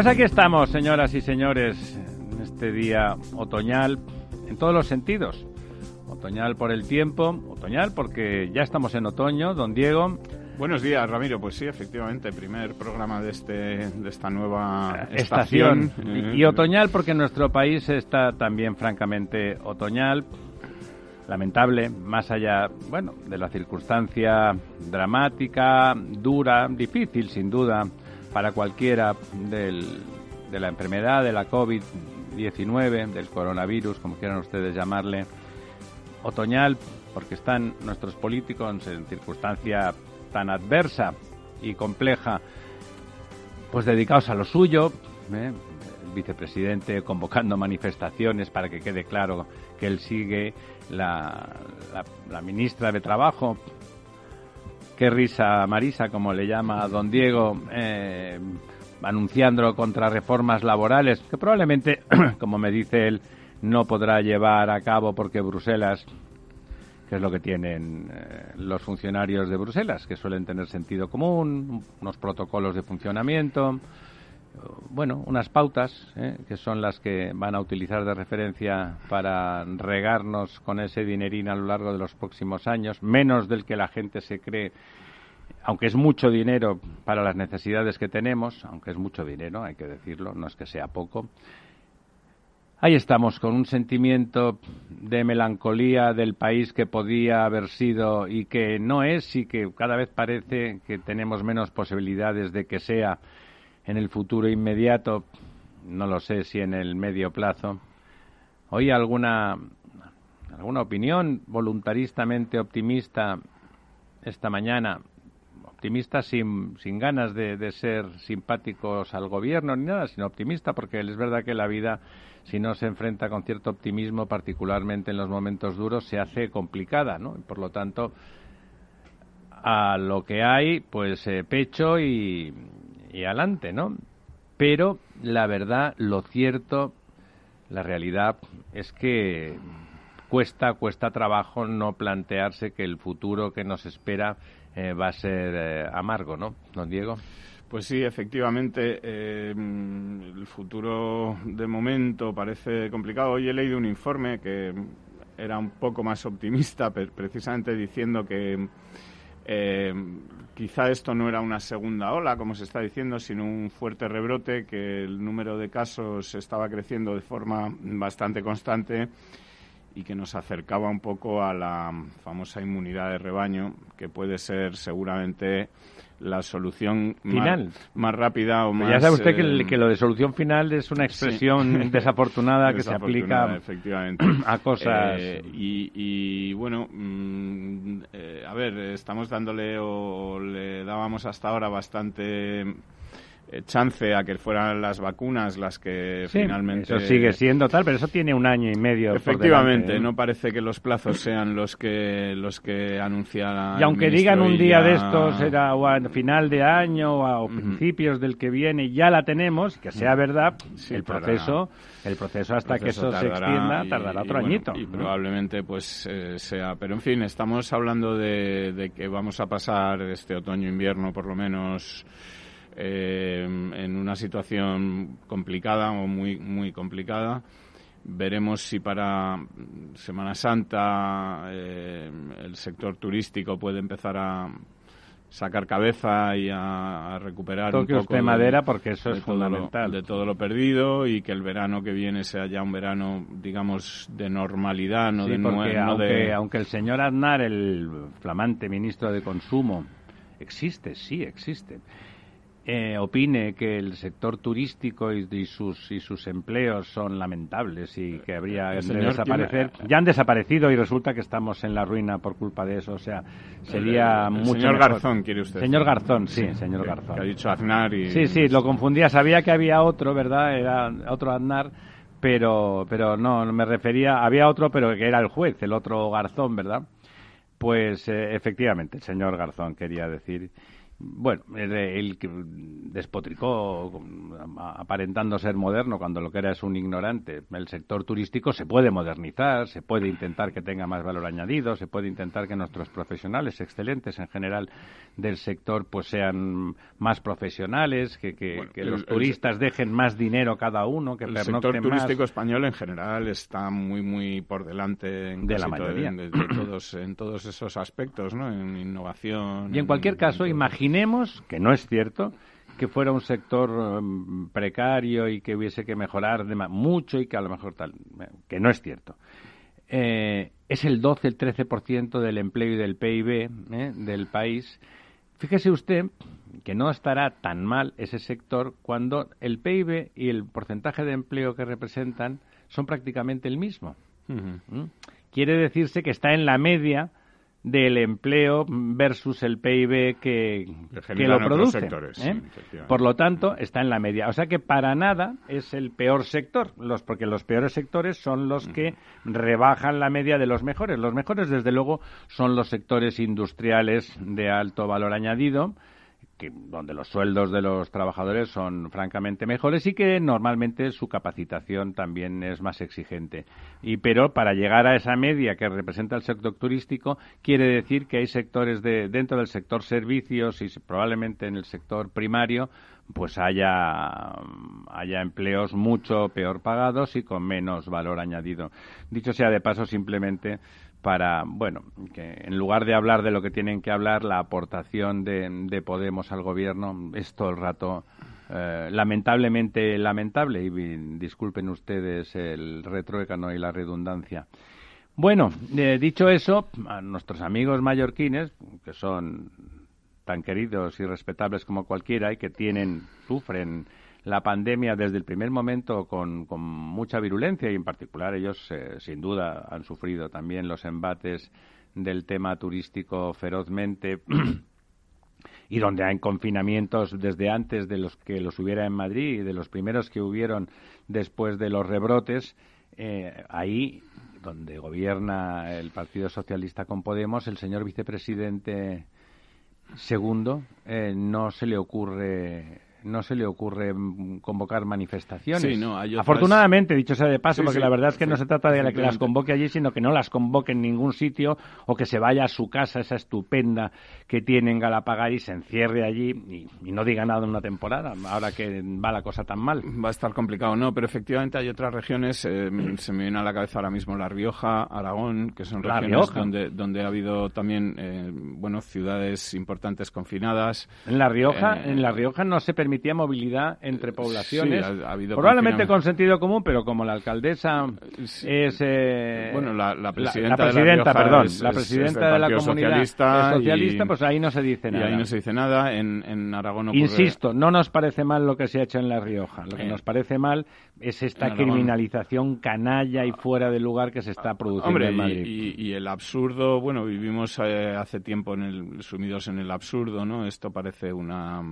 Pues aquí estamos, señoras y señores, en este día otoñal, en todos los sentidos. Otoñal por el tiempo, otoñal porque ya estamos en otoño, don Diego. Buenos días, Ramiro. Pues sí, efectivamente, primer programa de, este, de esta nueva estación. Y, y otoñal porque nuestro país está también francamente otoñal. Lamentable, más allá, bueno, de la circunstancia dramática, dura, difícil sin duda, para cualquiera del, de la enfermedad, de la COVID-19, del coronavirus, como quieran ustedes llamarle, otoñal, porque están nuestros políticos en circunstancia tan adversa y compleja, pues dedicados a lo suyo, ¿eh? el vicepresidente convocando manifestaciones para que quede claro que él sigue, la, la ministra de Trabajo qué risa Marisa, como le llama don Diego, eh, anunciando contra reformas laborales, que probablemente, como me dice él, no podrá llevar a cabo porque Bruselas, que es lo que tienen eh, los funcionarios de Bruselas, que suelen tener sentido común, unos protocolos de funcionamiento, bueno, unas pautas eh, que son las que van a utilizar de referencia para regarnos con ese dinerín a lo largo de los próximos años, menos del que la gente se cree, aunque es mucho dinero para las necesidades que tenemos, aunque es mucho dinero, hay que decirlo, no es que sea poco. Ahí estamos con un sentimiento de melancolía del país que podía haber sido y que no es y que cada vez parece que tenemos menos posibilidades de que sea en el futuro inmediato, no lo sé si en el medio plazo. ¿Hoy alguna, alguna opinión voluntaristamente optimista esta mañana? Optimista sin, sin ganas de, de ser simpáticos al gobierno ni nada, sino optimista porque es verdad que la vida, si no se enfrenta con cierto optimismo, particularmente en los momentos duros, se hace complicada, ¿no? Y por lo tanto, a lo que hay, pues eh, pecho y, y adelante, ¿no? Pero la verdad, lo cierto, la realidad es que cuesta, cuesta trabajo no plantearse que el futuro que nos espera eh, va a ser eh, amargo, ¿no, don Diego? Pues sí, efectivamente, eh, el futuro de momento parece complicado. Hoy he leído un informe que era un poco más optimista, precisamente diciendo que eh, quizá esto no era una segunda ola, como se está diciendo, sino un fuerte rebrote, que el número de casos estaba creciendo de forma bastante constante y que nos acercaba un poco a la famosa inmunidad de rebaño, que puede ser seguramente la solución final más, rápida o más ya sabe usted que, que, lo de solución final es una expresión desafortunada que se aplica efectivamente. a cosas eh, y, y, bueno mm, eh, a ver estamos dándole o le dábamos hasta ahora bastante eh, chance a que fueran las vacunas las que finalmente. Eso sigue siendo tal, pero eso tiene un año y medio. Efectivamente, ¿eh? no parece que los plazos sean los que los que anuncia. Y aunque digan un día de estos, será o a final de año o a principios del que viene, ya la tenemos, que sea verdad, el proceso. El proceso hasta que eso se extienda tardará otro añito. Y probablemente pues eh, sea. Pero en fin, estamos hablando de, de que vamos a pasar este otoño-invierno por lo menos eh, en una situación complicada o muy, muy complicada. Veremos si para Semana Santa eh, el sector turístico puede empezar a sacar cabeza y a, a recuperar Toque un poco de madera porque eso es fundamental lo, de todo lo perdido y que el verano que viene sea ya un verano digamos de normalidad no sí, de porque no aunque, de... aunque el señor Aznar el flamante ministro de consumo existe sí existe eh, opine que el sector turístico y, sus y sus empleos son lamentables y que habría que desaparecer. ya han desaparecido y resulta que estamos en la ruina por culpa de eso. O sea sería mucho señor Garzón quiere usted. Señor Garzón sí, señor Garzón que ha dicho Aznar y sí sí lo confundía. Sabía que había otro verdad era otro Aznar pero pero no me refería había otro pero que era el juez el otro Garzón verdad pues eh, efectivamente el señor Garzón quería decir bueno, el que despotricó aparentando ser moderno cuando lo que era es un ignorante. El sector turístico se puede modernizar, se puede intentar que tenga más valor añadido, se puede intentar que nuestros profesionales excelentes en general del sector pues sean más profesionales, que, que, los turistas dejen más dinero cada uno, que el sector turístico español en general está muy muy por delante de la mayoría de, todos en todos esos aspectos, ¿no? En innovación. Y en cualquier caso, imagínate imaginemos, que no es cierto, que fuera un sector um, precario y que hubiese que mejorar mucho y que a lo mejor tal, que no es cierto. Eh, es el 12, el 13% del empleo y del PIB eh, del país. Fíjese usted que no estará tan mal ese sector cuando el PIB y el porcentaje de empleo que representan son prácticamente el mismo. ¿Mm? Quiere decirse que está en la media del empleo versus el PIB que, que lo produce. ¿eh? Por lo tanto, está en la media. O sea que para nada es el peor sector, los, porque los peores sectores son los que rebajan la media de los mejores. Los mejores, desde luego, son los sectores industriales de alto valor añadido, donde los sueldos de los trabajadores son francamente mejores y que normalmente su capacitación también es más exigente. Y pero para llegar a esa media que representa el sector turístico quiere decir que hay sectores de dentro del sector servicios y probablemente en el sector primario pues haya haya empleos mucho peor pagados y con menos valor añadido. Dicho sea de paso simplemente para, bueno, que en lugar de hablar de lo que tienen que hablar, la aportación de, Podemos al gobierno es todo el rato eh, lamentablemente lamentable, y disculpen ustedes el retruécano y la redundancia. Bueno, eh, dicho eso, a nuestros amigos mallorquines, que son tan queridos y respetables como cualquiera y que tienen, sufren la pandemia desde el primer momento con, con mucha virulencia y en particular ellos eh, sin duda han sufrido también los embates del tema turístico ferozmente y donde hay confinamientos desde antes de los que los hubiera en Madrid y de los primeros que hubieron después de los rebrotes, eh, ahí donde gobierna el Partido Socialista con Podemos, el señor vicepresidente segundo eh, no se le ocurre no se le ocurre mm, convocar manifestaciones. Afortunadamente, dicho sea de paso, porque la verdad es que no se trata de que las convoque allí, sino que no las convoque en ningún sitio o que se vaya a su casa, esa estupenda que tiene en Galapagar y se encierre allí y, no diga nada en una temporada, ahora que va la cosa tan mal. Va a estar complicado, no, pero efectivamente hay otras regiones, eh, se me viene a la cabeza ahora mismo La Rioja, Aragón, que son regiones donde, donde ha habido también, eh, bueno, ciudades importantes confinadas. En La Rioja, eh, en La Rioja no se permite permitía movilidad entre poblaciones. probablemente con sentido común, pero como la alcaldesa es. Eh, bueno, la, presidenta, perdón, la presidenta de la comunidad socialista, socialista pues ahí no se dice nada. Y ahí no se dice nada. En, en Aragón ocurre... Insisto, no nos parece mal lo que se ha hecho en La Rioja. Lo que nos parece mal es esta criminalización canalla y fuera de lugar que se está produciendo en Madrid. Y, el absurdo, bueno, vivimos eh, hace tiempo en el, sumidos en el absurdo, ¿no? Esto parece una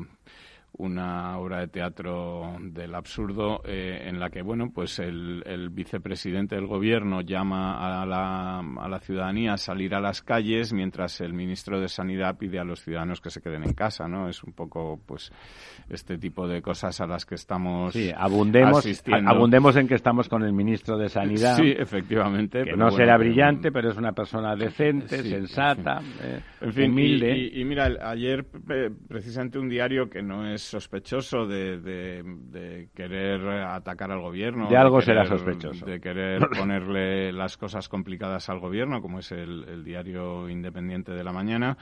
una obra de teatro del absurdo eh, en la que bueno pues el, el, vicepresidente del gobierno llama a la, a la ciudadanía a salir a las calles mientras el ministro de sanidad pide a los ciudadanos que se queden en casa no es un poco pues este tipo de cosas a las que estamos sí, abundemos abundemos en que estamos con el ministro de sanidad sí efectivamente que no será brillante pero es una persona decente sensata en fin, humilde. y mira ayer precisamente un diario que no es sospechoso de, querer atacar al gobierno. De algo será sospechoso. De querer ponerle las cosas complicadas al gobierno, como es el, diario independiente de la mañana.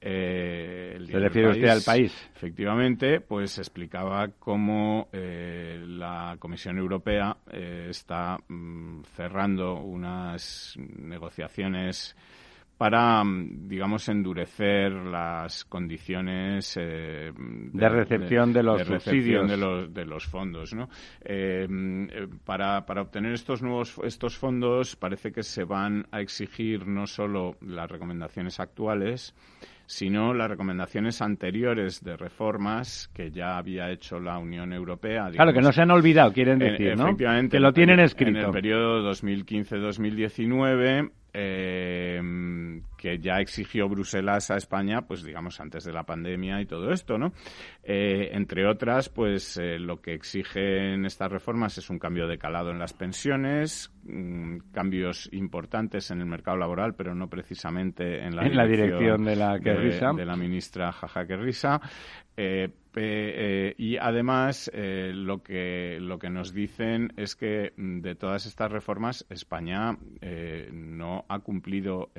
Eh, ¿Se refiere usted al país? Efectivamente, pues explicaba cómo eh, la Comisión Europea eh, está mm, cerrando unas negociaciones para, mm, digamos, endurecer las condiciones eh, de, recepción de, los subsidios de los, de los fondos, ¿no? Eh, eh, para, para obtener estos nuevos estos fondos parece que se van a exigir no solo las recomendaciones actuales, sino las recomendaciones anteriores de reformas que ya había hecho la Unión Europea. claro, que no se han olvidado, quieren decir, ¿no? Efectivamente. Que lo tienen escrito. En el periodo 2015-2019 eh, que ya exigió Bruselas a España, pues digamos antes de la pandemia y todo esto, ¿no? Eh, entre otras, pues eh, lo que exigen estas reformas es un cambio de calado en las pensiones, mm, cambios importantes en el mercado laboral, pero no precisamente en la, dirección, de la de, la ministra Jaja Querrisa, eh, eh, y además eh, lo que lo que nos dicen es que mm, de todas estas reformas España no ha cumplido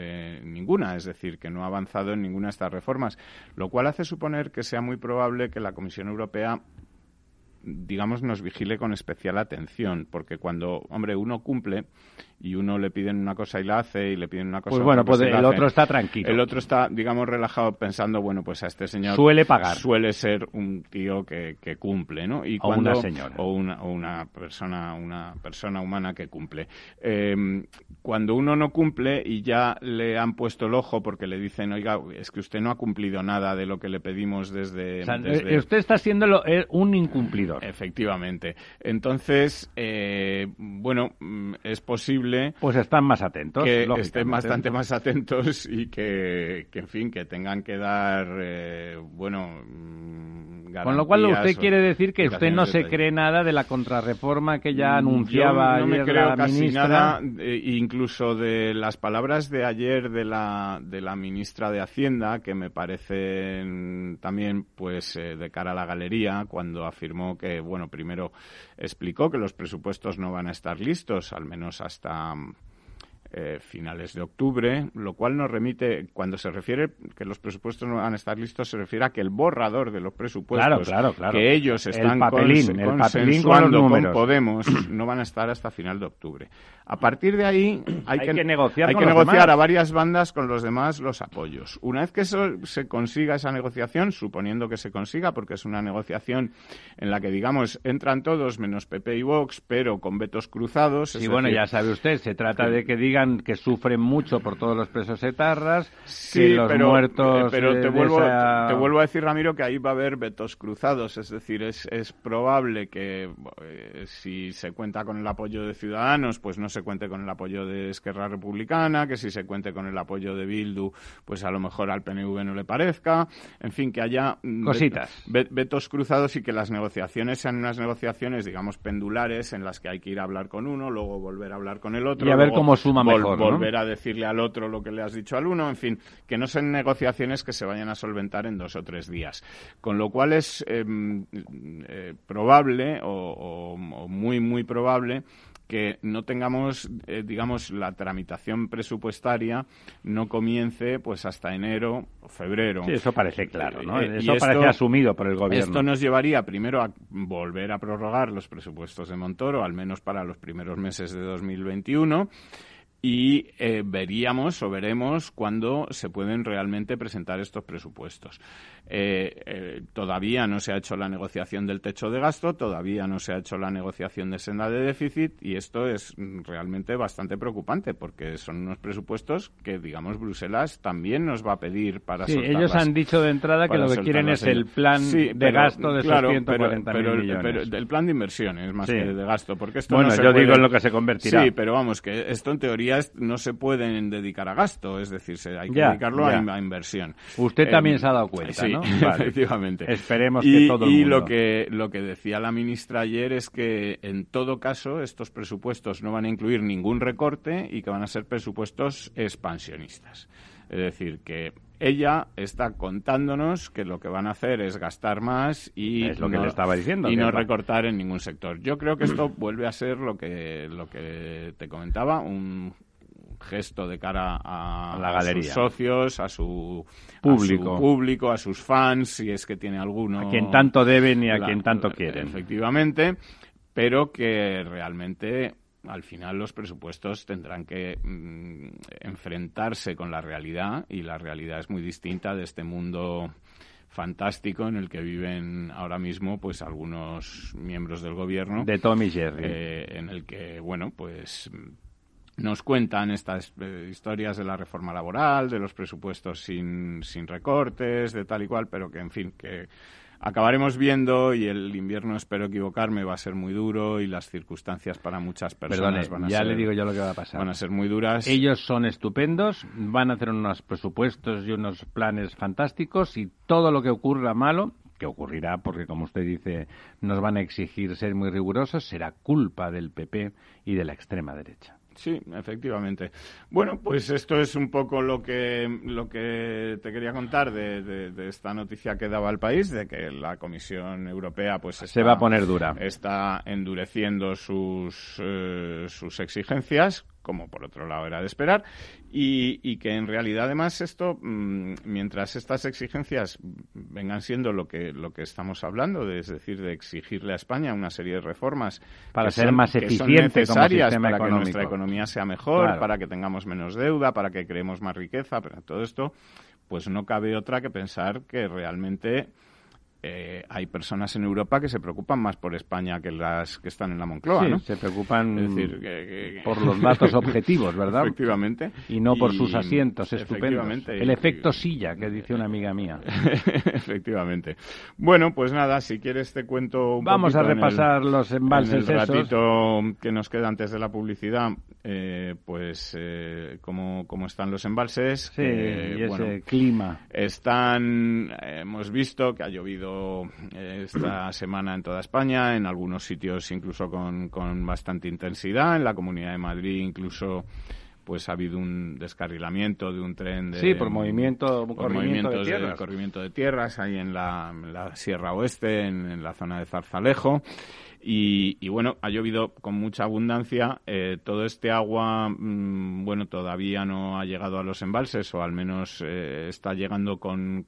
ninguna, es decir, que no ha avanzado en ninguna de estas reformas, lo cual hace suponer que sea muy probable que la Comisión Europea digamos, nos vigile con especial atención, porque cuando, hombre, uno cumple y uno le piden una cosa y la hace y le piden una cosa pues bueno pues el otro está tranquilo. el otro está digamos relajado pensando bueno pues a este señor suele pagar. suele ser un tío que, que cumple no y o una señora. o una, o una persona una persona humana que cumple. Eh, cuando uno no cumple y ya le han puesto el ojo porque le dicen oiga es que usted no ha cumplido nada de lo que le pedimos desde, eh, usted está siendo eh, un efectivamente entonces eh, bueno mm, es posible pues están más atentos. Que estén bastante más atentos y que, en fin, que tengan que dar, eh, bueno, mm, Con lo cual usted quiere decir que usted no se cree nada de la contrarreforma que ya mm, anunciaba no me creo casi ministra. nada, eh, incluso de las palabras de ayer de la, de la ministra de Hacienda, que me parecen también, pues, eh, de cara a la galería, cuando afirmó que, bueno, primero explicó que los presupuestos no van a estar listos, al menos hasta eh, finales de octubre, lo cual nos remite, cuando se refiere que los presupuestos no van a estar listos, se refiere a que el borrador de los presupuestos que ellos están consensuando con Podemos no van a estar hasta final de octubre. A partir de ahí hay, que, negociar, hay que negociar a varias bandas con los demás los apoyos. Una vez que eso se consiga esa negociación, suponiendo que se consiga, porque es una negociación en la que digamos entran todos menos PP y Vox, pero con vetos cruzados. Y bueno, ya sabe usted, se trata de que digan que sufren mucho por todos los presos etarras, que los pero, muertos. Eh, pero te vuelvo, te vuelvo a decir, Ramiro, que ahí va a haber vetos cruzados, es decir, es, es probable que eh, si se cuenta con el apoyo de Ciudadanos, pues no se cuente con el apoyo de Esquerra Republicana, que si se cuente con el apoyo de Bildu, pues a lo mejor al PNV no le parezca, en fin, que haya mm, cositas, vetos cruzados y que las negociaciones sean unas negociaciones, digamos, pendulares en las que hay que ir a hablar con uno, luego volver a hablar con el otro, y a ver cómo suma mejor, volver a decirle al otro lo que le has dicho al uno, en fin, que no sean negociaciones que se vayan a solventar en dos o tres días, con lo cual es em, eh, probable o muy muy probable que no tengamos, eh, digamos, la tramitación presupuestaria no comience pues hasta enero o febrero. Sí, eso parece claro, ¿no? Eh, eso parece asumido por el gobierno. Esto nos llevaría primero a volver a prorrogar los presupuestos de Montoro, al menos para los primeros meses de 2021 y eh, veríamos o veremos cuándo se pueden realmente presentar estos presupuestos. Eh, eh, todavía no se ha hecho la negociación del techo de gasto, todavía no se ha hecho la negociación de senda de déficit y esto es realmente bastante preocupante porque son unos presupuestos que, digamos, Bruselas también nos va a pedir para sí, ellos han dicho de entrada que lo que quieren es el plan de gasto de esos 140 millones. el plan de inversiones más que de gasto, porque esto bueno, no se yo digo en lo que se convertirá. Sí, pero vamos, que esto en teoría no se pueden dedicar a gasto, es decir, hay que dedicarlo A, inversión. Usted también se ha dado cuenta, sí, efectivamente. Esperemos que todo el mundo. Y lo que, lo que decía la ministra ayer es que, en todo caso, estos presupuestos no van a incluir ningún recorte y que van a ser presupuestos expansionistas. Es decir, que ella está contándonos que lo que van a hacer es gastar más y lo no, que le estaba diciendo y no recortar en ningún sector. Yo creo que esto vuelve a ser lo que lo que te comentaba, un gesto de cara a, la galería. sus socios, a su público. a su público, a sus fans, si es que tiene alguno. A quien tanto deben y a quien tanto quieren. Efectivamente, pero que realmente al final los presupuestos tendrán que mm, enfrentarse con la realidad y la realidad es muy distinta de este mundo fantástico en el que viven ahora mismo pues algunos miembros del gobierno de Tommy Jerry. eh, en el que bueno pues nos cuentan estas eh, historias de la reforma laboral, de los presupuestos sin, sin recortes, de tal y cual, pero que, en fin, que acabaremos viendo y el invierno, espero equivocarme, va a ser muy duro y las circunstancias para muchas personas van a ya ser... le digo yo lo que va a pasar. Van a ser muy duras. Ellos son estupendos, van a hacer unos presupuestos y unos planes fantásticos y todo lo que ocurra malo que ocurrirá porque, como usted dice, nos van a exigir ser muy rigurosos, será culpa del PP y de la extrema derecha. Sí, efectivamente. Bueno, pues esto es un poco lo que, lo que te quería contar de, esta noticia que daba el país, de que la Comisión Europea pues se va a poner dura. Está endureciendo sus, eh, sus exigencias como por otro lado era de esperar, y, que en realidad además esto, mm, mientras estas exigencias vengan siendo lo que, lo que estamos hablando, de, es decir, de exigirle a España una serie de reformas para ser más eficiente necesarias para que nuestra economía sea mejor, para que tengamos menos deuda, para que creemos más riqueza, pero todo esto, pues no cabe otra que pensar que realmente eh, hay personas en Europa que se preocupan más por España que las que están en la Moncloa, sí, se preocupan decir, por los datos objetivos, ¿verdad? Efectivamente. Y no por sus asientos estupendos. El efecto silla, que dice una amiga mía. Efectivamente. Bueno, pues nada, si quieres te cuento un Vamos a repasar los embalses en el ratito que nos queda antes de la publicidad, eh, pues eh, cómo, están los embalses. Sí, y ese clima. Están, hemos visto que ha llovido esta semana en toda España, en algunos sitios incluso con, con bastante intensidad, en la Comunidad de Madrid incluso pues ha habido un descarrilamiento de un tren de sí por movimiento por de, corrimiento de tierras ahí en la, Sierra Oeste en, la zona de Zarzalejo y, bueno, ha llovido con mucha abundancia. Eh, todo este agua, mm, bueno, todavía no ha llegado a los embalses, o al menos eh, está llegando con,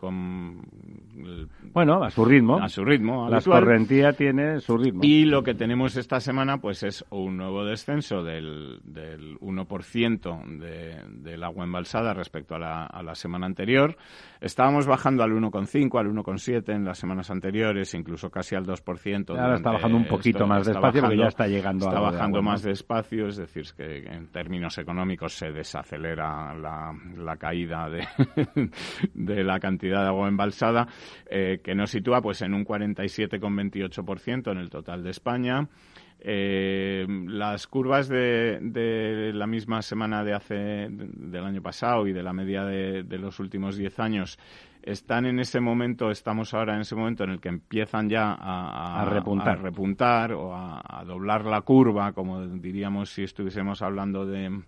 Bueno, a su ritmo. A su ritmo. La escorrentía tiene su ritmo. Y lo que tenemos esta semana, pues es un nuevo descenso del, del 1% de, del agua embalsada respecto a la, a la semana anterior. Estábamos bajando al 1,5, al 1,7 en las semanas anteriores, incluso casi al 2%. Ahora está bajando un poquito más despacio porque ya está llegando Está bajando más despacio, es decir, que en términos económicos se desacelera la, la caída de, de, la cantidad de agua embalsada, eh, que nos sitúa pues en un 47,28% en el total de España. Eh, las curvas de, de, la misma semana de hace del año pasado y de la media de, de los últimos 10 años están en ese momento, estamos ahora en ese momento en el que empiezan ya a, repuntar. repuntar. o a, doblar la curva, como diríamos si estuviésemos hablando de,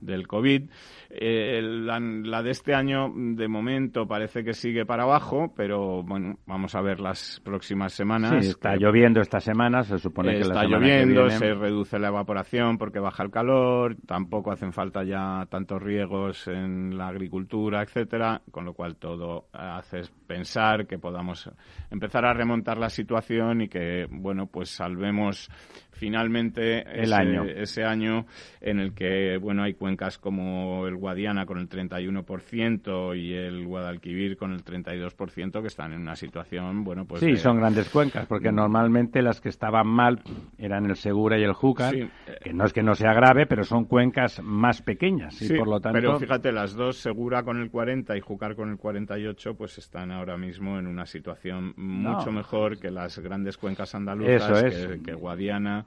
del COVID. Eh, la, de este año, de momento, parece que sigue para abajo, pero bueno, vamos a ver las próximas semanas. Sí, está lloviendo esta semana, se supone que está lloviendo, se reduce la evaporación porque baja el calor, tampoco hacen falta ya tantos riegos en la agricultura, etcétera, con lo cual todo hace pensar que podamos empezar a remontar la situación y que, bueno, pues salvemos finalmente el ese, año. ese año en el que, bueno, hay cuencas como el Guadiana con el 31% y el Guadalquivir con el 32% que están en una situación, bueno, pues... Sí, son grandes cuencas, porque normalmente las que estaban mal eran el Segura y el Júcar, que no es que no sea grave, pero son cuencas más pequeñas y por lo tanto... pero fíjate, las dos, Segura con el 40 y Júcar con el 48, pues están ahora mismo en una situación mucho mejor que las grandes cuencas andaluzas, que Guadiana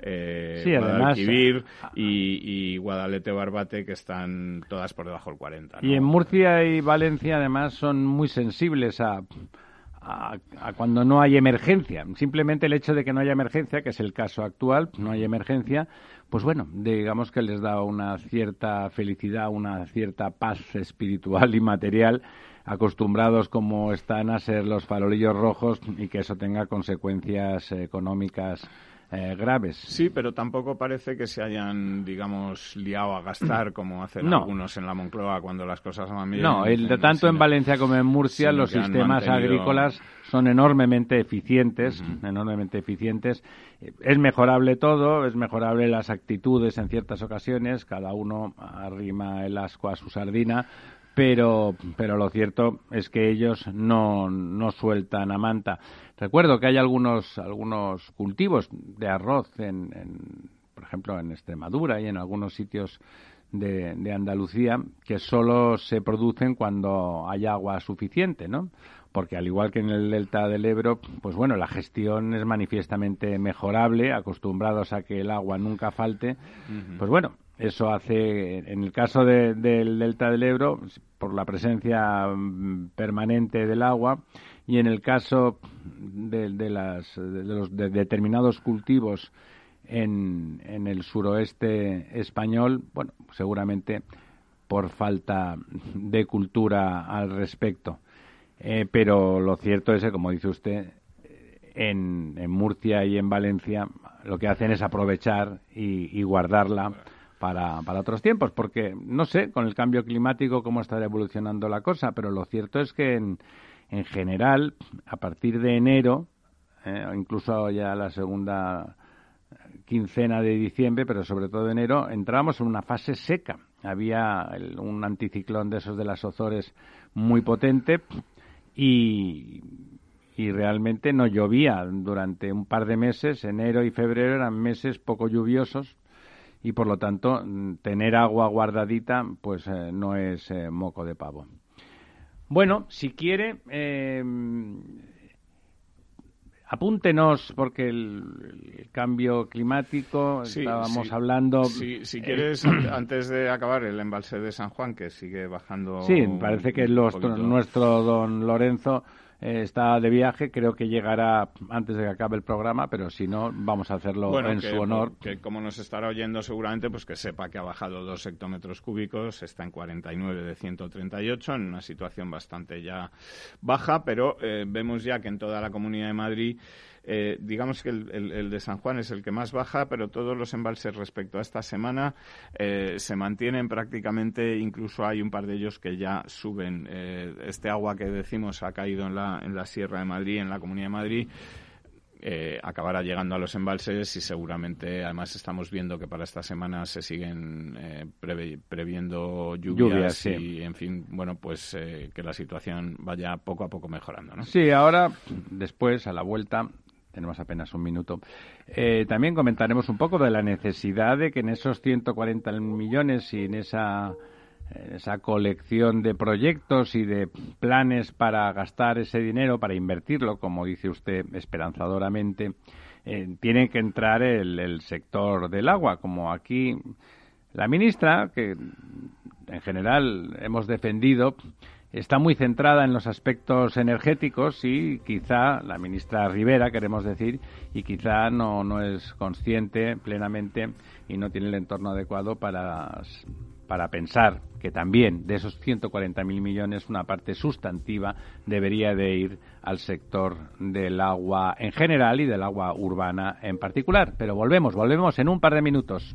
eh, Guadalquivir y, Guadalete Barbate, que están todas por debajo del 40. Y en Murcia y Valencia, además, son muy sensibles a, a, cuando no hay emergencia. Simplemente el hecho de que no haya emergencia, que es el caso actual, no hay emergencia, pues bueno, digamos que les da una cierta felicidad, una cierta paz espiritual y material, acostumbrados como están a ser los farolillos rojos y que eso tenga consecuencias económicas eh, graves. Sí, pero tampoco parece que se hayan, digamos, liado a gastar como hacen algunos en la Moncloa cuando las cosas van bien. No, el, tanto en Valencia como en Murcia los sistemas agrícolas son enormemente eficientes, enormemente eficientes. Es mejorable todo, es mejorable las actitudes en ciertas ocasiones, cada uno arrima el asco a su sardina, pero, pero lo cierto es que ellos no, no sueltan a manta. Recuerdo que hay algunos, algunos cultivos de arroz, en, por ejemplo, en Extremadura y en algunos sitios de, de, Andalucía, que solo se producen cuando hay agua suficiente, ¿no? Porque al igual que en el delta del Ebro, pues bueno, la gestión es manifiestamente mejorable, acostumbrados a que el agua nunca falte. Pues bueno, eso hace, en el caso del delta del Ebro, por la presencia mm, permanente del agua, y en el caso de, las, de los determinados cultivos en, el suroeste español, bueno, seguramente por falta de cultura al respecto. Eh, pero lo cierto es que, como dice usted, en, Murcia y en Valencia lo que hacen es aprovechar y guardarla para, para otros tiempos, porque no sé con el cambio climático cómo estará evolucionando la cosa, pero lo cierto es que en, en general, a partir de enero, eh, incluso ya la segunda quincena de diciembre, pero sobre todo de enero, entramos en una fase seca. Había un anticiclón de esos de las Ozores muy potente y, y realmente no llovía durante un par de meses. Enero y febrero eran meses poco lluviosos y por lo tanto tener agua guardadita pues eh, no es eh, moco de pavo. Bueno, si quiere, eh, apúntenos porque el, cambio climático estábamos hablando. si quieres, antes de acabar el embalse de San Juan que sigue bajando. Sí, parece que nuestro don Lorenzo eh, está de viaje, creo que llegará antes de que acabe el programa, pero si no, vamos a hacerlo en su honor. Que como nos estará oyendo seguramente, pues que sepa que ha bajado dos hectómetros cúbicos, está en 49 de 138, en una situación bastante ya baja, pero eh, vemos ya que en toda la Comunidad de Madrid eh, digamos que el, de San Juan es el que más baja, pero todos los embalses respecto a esta semana eh, se mantienen prácticamente, incluso hay un par de ellos que ya suben. Eh, este agua que decimos ha caído en la, en la Sierra de Madrid, en la Comunidad de Madrid. acabará llegando a los embalses y seguramente además estamos viendo que para esta semana se siguen previendo lluvias, y en fin bueno pues que la situación vaya poco a poco mejorando ¿no? sí ahora después a la vuelta tenemos apenas un minuto. Eh, también comentaremos un poco de la necesidad de que en esos 140 millones y en esa, colección de proyectos y de planes para gastar ese dinero, para invertirlo, como dice usted esperanzadoramente, eh, tiene que entrar el, el sector del agua, como aquí la ministra, que en general hemos defendido, está muy centrada en los aspectos energéticos y quizá la ministra Rivera, queremos decir, y quizá no, no es consciente plenamente y no tiene el entorno adecuado para, para pensar que también de esos 140.000 millones una parte sustantiva debería de ir al sector del agua en general y del agua urbana en particular. Pero volvemos, volvemos en un par de minutos.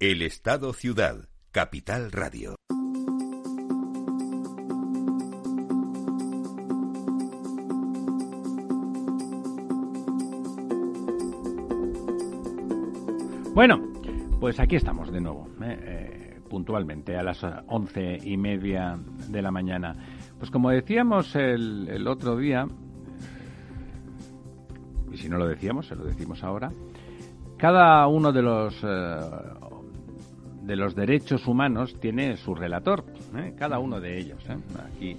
El Estado Ciudad, Capital Radio. Bueno, pues aquí estamos de nuevo, ¿eh? Eh, puntualmente, a las once y media de la mañana. Pues como decíamos el, otro día, y si no lo decíamos, se lo decimos ahora, cada uno de los eh, de los derechos humanos tiene su relator, ¿eh? cada uno de ellos. ¿eh? Aquí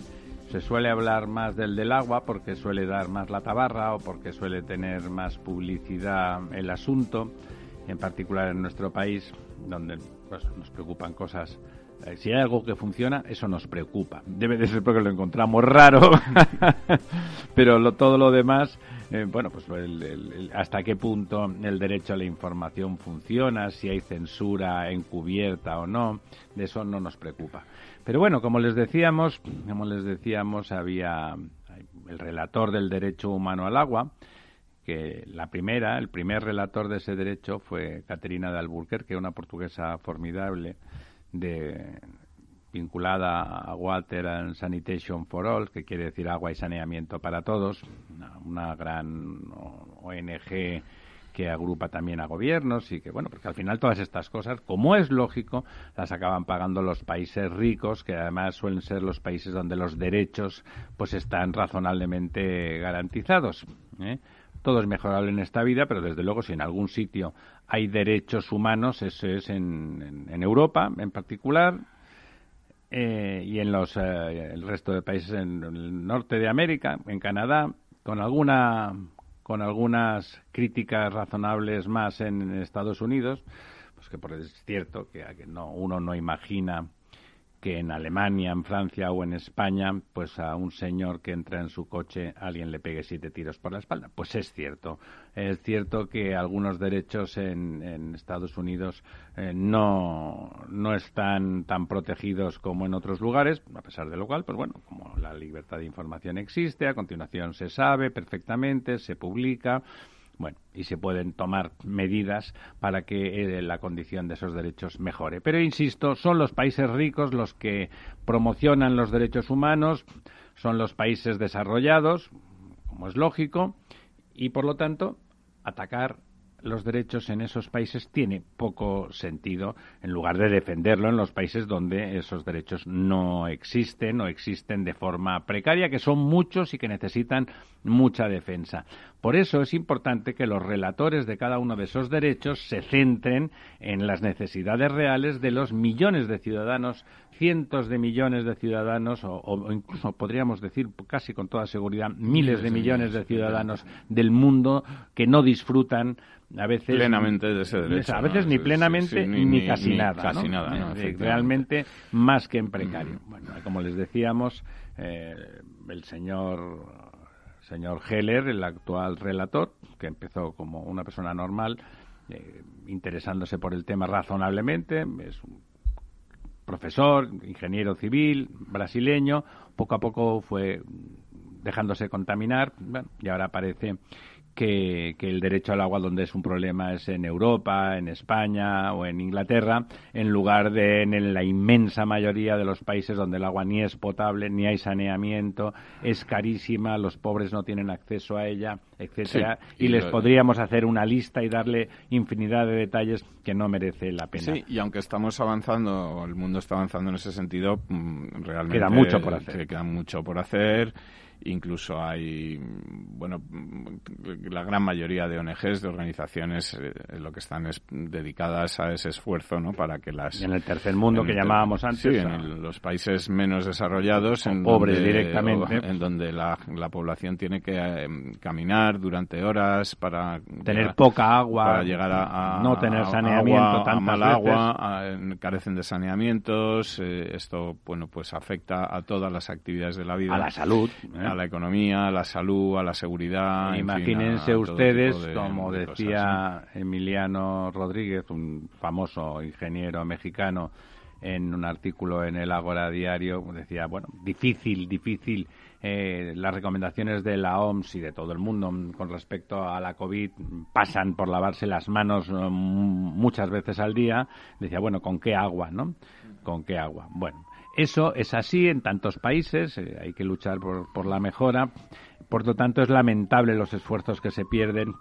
se suele hablar más del del agua porque suele dar más la tabarra o porque suele tener más publicidad el asunto, en particular en nuestro país, donde pues, nos preocupan cosas eh, si hay algo que funciona, eso nos preocupa. Debe de ser porque lo encontramos raro, pero todo lo demás eh, bueno, pues hasta qué punto el derecho a la información funciona, si hay censura encubierta o no, de eso no nos preocupa. Pero bueno, como les decíamos, como les decíamos, había el relator del derecho humano al agua, que la primera, el primer relator de ese derecho fue Caterina de Alburquerque, una portuguesa formidable de, vinculada a Water and Sanitation for All, que quiere decir agua y saneamiento para todos, una, gran ONG que agrupa también a gobiernos y que, bueno, porque al final todas estas cosas, como es lógico, las acaban pagando los países ricos, que además suelen ser los países donde los derechos pues están razonablemente garantizados. ¿eh? Todo es mejorable en esta vida, pero desde luego si en algún sitio hay derechos humanos, eso es en Europa en particular, eh, y en los eh, el resto de países en el norte de América, en Canadá, con alguna con algunas críticas razonables más en Estados Unidos, pues que por es cierto que, no uno no imagina que en Alemania, en Francia o en España, pues a un señor que entra en su coche alguien le pegue siete tiros por la espalda. Pues es cierto. Es cierto que algunos derechos en, Estados Unidos eh, no, no están tan protegidos como en otros lugares, a pesar de lo cual, pues bueno, como la libertad de información existe, a continuación se sabe perfectamente, se publica bueno, y se pueden tomar medidas para que eh, la condición de esos derechos mejore. Pero insisto, son los países ricos los que promocionan los derechos humanos, son los países desarrollados, como es lógico, y por lo tanto atacar los derechos en esos países tiene poco sentido en lugar de defenderlo en los países donde esos derechos no existen o existen de forma precaria, que son muchos y que necesitan mucha defensa. Por eso es importante que los relatores de cada uno de esos derechos se centren en las necesidades reales de los millones de ciudadanos, cientos de millones de ciudadanos, o, incluso podríamos decir casi con toda seguridad miles de millones de ciudadanos del mundo que no disfrutan a veces plenamente de ese derecho. A veces ni plenamente ni, casi nada. realmente más que en precario. Bueno, como les decíamos, eh, el señor señor Heller, el actual relator, que empezó como una persona normal, eh, interesándose por el tema razonablemente, es un profesor, ingeniero civil, brasileño, poco a poco fue dejándose contaminar y ahora parece que, el derecho al agua donde es un problema es en Europa, en España o en Inglaterra, en lugar de en la inmensa mayoría de los países donde el agua ni es potable, ni hay saneamiento, es carísima, los pobres no tienen acceso a ella, etcétera, y, les podríamos hacer una lista y darle infinidad de detalles que no merece la pena. Sí, y aunque estamos avanzando, el mundo está avanzando en ese sentido, mm, realmente queda mucho por hacer. Queda mucho por hacer Incluso hay, bueno, la gran mayoría de ONGs, de organizaciones, eh, lo que están es dedicadas a ese esfuerzo, ¿no? Para que las... En el tercer mundo que llamábamos antes. Sí, en los países menos desarrollados. En pobres directamente. En donde la, la población tiene que em, caminar durante horas para... Tener poca agua. Para llegar a... no tener saneamiento, a mal agua, carecen de saneamientos. Eh, esto, bueno, pues afecta a todas las actividades de la vida. A la salud. ¿eh? A la economía, a la salud, a la seguridad. Imagínense ustedes, como decía Emiliano Rodríguez, un famoso ingeniero mexicano, en un artículo en el Ágora Diario, decía, bueno, difícil, difícil eh, las recomendaciones de la OMS y de todo el mundo con respecto a la COVID pasan por lavarse las manos mm, muchas veces al día. Decía, bueno, ¿con qué agua, no? ¿Con qué agua? Bueno, eso es así en tantos países, eh, hay que luchar por, por la mejora. Por lo tanto, es lamentable los esfuerzos que se pierden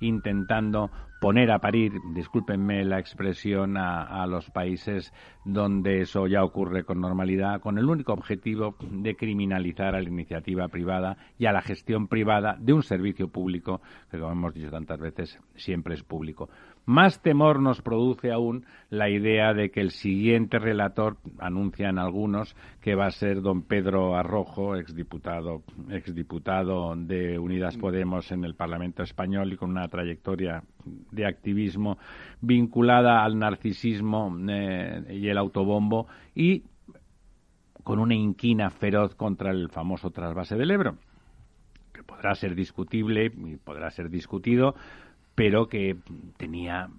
intentando poner a parir, discúlpenme la expresión, a, los países donde eso ya ocurre con normalidad, con el único objetivo de criminalizar a la iniciativa privada y a la gestión privada de un servicio público que, como hemos dicho tantas veces, siempre es público. Más temor nos produce aún la idea de que el siguiente relator, anuncian algunos, que va a ser don Pedro Arrojo, exdiputado, exdiputado de Unidas Podemos en el Parlamento Español y con una trayectoria de activismo vinculada al narcisismo eh, y el autobombo y con una inquina feroz contra el famoso trasvase del Ebro, que podrá ser discutible y podrá ser discutido, pero que tenía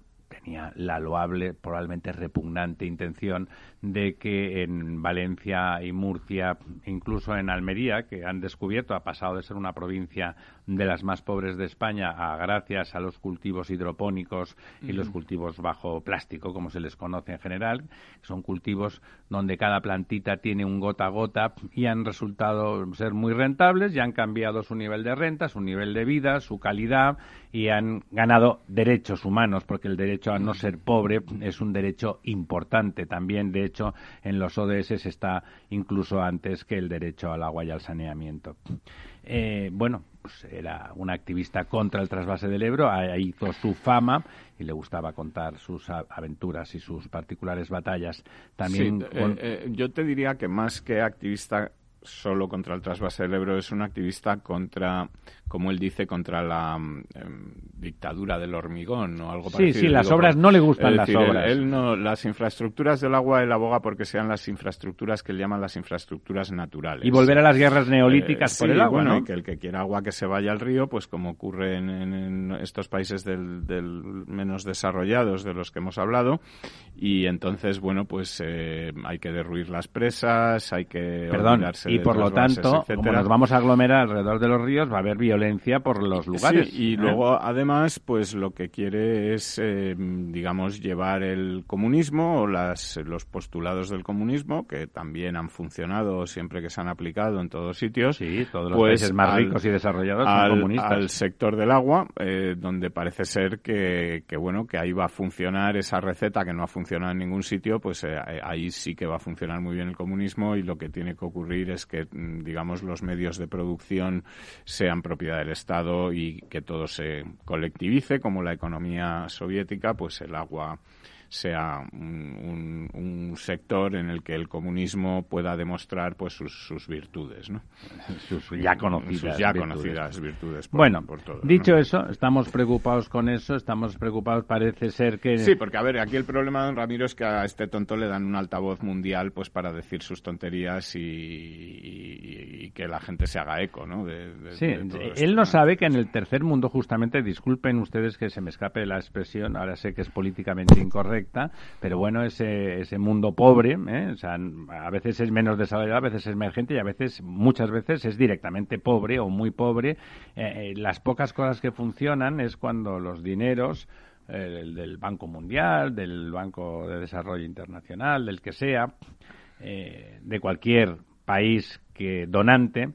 tenía la loable, probablemente repugnante intención de que en Valencia y Murcia, incluso en Almería, que han descubierto, ha pasado de ser una provincia de las más pobres de España a gracias a los cultivos hidropónicos y los cultivos bajo plástico, como se les conoce en general. Son cultivos donde cada plantita tiene un gota a gota y han resultado ser muy rentables y han cambiado su nivel de renta, su nivel de vida, su calidad y han ganado derechos humanos, porque el derecho a no ser pobre es un derecho importante. También, de hecho, en los ODS está incluso antes que el derecho al agua y al saneamiento. Eh, bueno, pues era un activista contra el trasvase del Ebro, ahí hizo su fama y le gustaba contar sus aventuras y sus particulares batallas. También eh, eh, yo te diría que más que activista solo contra el trasvase del Ebro, es un activista contra, como él dice, contra la em, dictadura del hormigón o algo parecido. Sí, sí, las obras no le gustan las obras. Él, no, las infraestructuras del agua él aboga porque sean las infraestructuras que él llama las infraestructuras naturales. Y volver a las guerras neolíticas por el agua, bueno, que el que quiera agua que se vaya al río, pues como ocurre en, estos países del, menos desarrollados de los que hemos hablado. Y entonces, bueno, pues eh, hay que derruir las presas, hay que Perdón, y por lo tanto, como nos vamos a aglomerar alrededor de los ríos, va a haber violencia por los lugares. y ¿eh? luego, además, pues lo que quiere es, eh, digamos, llevar el comunismo o las, los postulados del comunismo, que también han funcionado siempre que se han aplicado en todos sitios. Sí, todos los pues países más ricos y desarrollados son comunistas. Al sector del agua, eh, donde parece ser que, que, bueno, que ahí va a funcionar esa receta que no ha funcionado en ningún sitio, pues ahí sí que va a funcionar muy bien el comunismo y lo que tiene que ocurrir es que, mm, digamos, los medios de producción sean propiedad del Estado y que todo se colectivice, como la economía soviética, pues el agua sea un, sector en el que el comunismo pueda demostrar pues sus, virtudes, ¿no? Sus ya conocidas, ya virtudes. conocidas virtudes. bueno, dicho eso, estamos preocupados con eso, estamos preocupados, parece ser que... Sí, porque a ver, aquí el problema, don Ramiro, es que a este tonto le dan un altavoz mundial pues para decir sus tonterías y, que la gente se haga eco, ¿no? sí, él no sabe que en el tercer mundo, justamente, disculpen ustedes que se me escape la expresión, ahora sé que es políticamente incorrecto, pero bueno, ese, ese mundo pobre, ¿eh? o sea, a veces es menos desarrollado, a veces es emergente y a veces, muchas veces es directamente pobre o muy pobre. Eh, las pocas cosas que funcionan es cuando los dineros el del Banco Mundial, del Banco de Desarrollo Internacional, del que sea, de cualquier país que donante,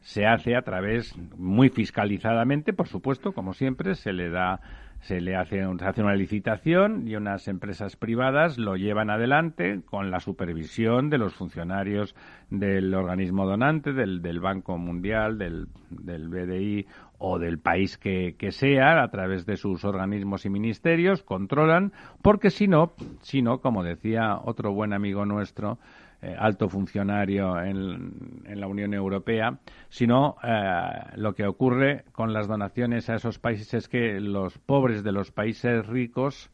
se hace a través, muy fiscalizadamente, por supuesto, como siempre, se le da se le hace, hace una licitación y unas empresas privadas lo llevan adelante con la supervisión de los funcionarios del organismo donante, del, del Banco Mundial, del, del BDI o del país que, que, sea, a través de sus organismos y ministerios, controlan, porque si no, si no, como decía otro buen amigo nuestro, eh, alto funcionario en, la Unión Europea, sino eh, lo que ocurre con las donaciones a esos países es que los pobres de los países ricos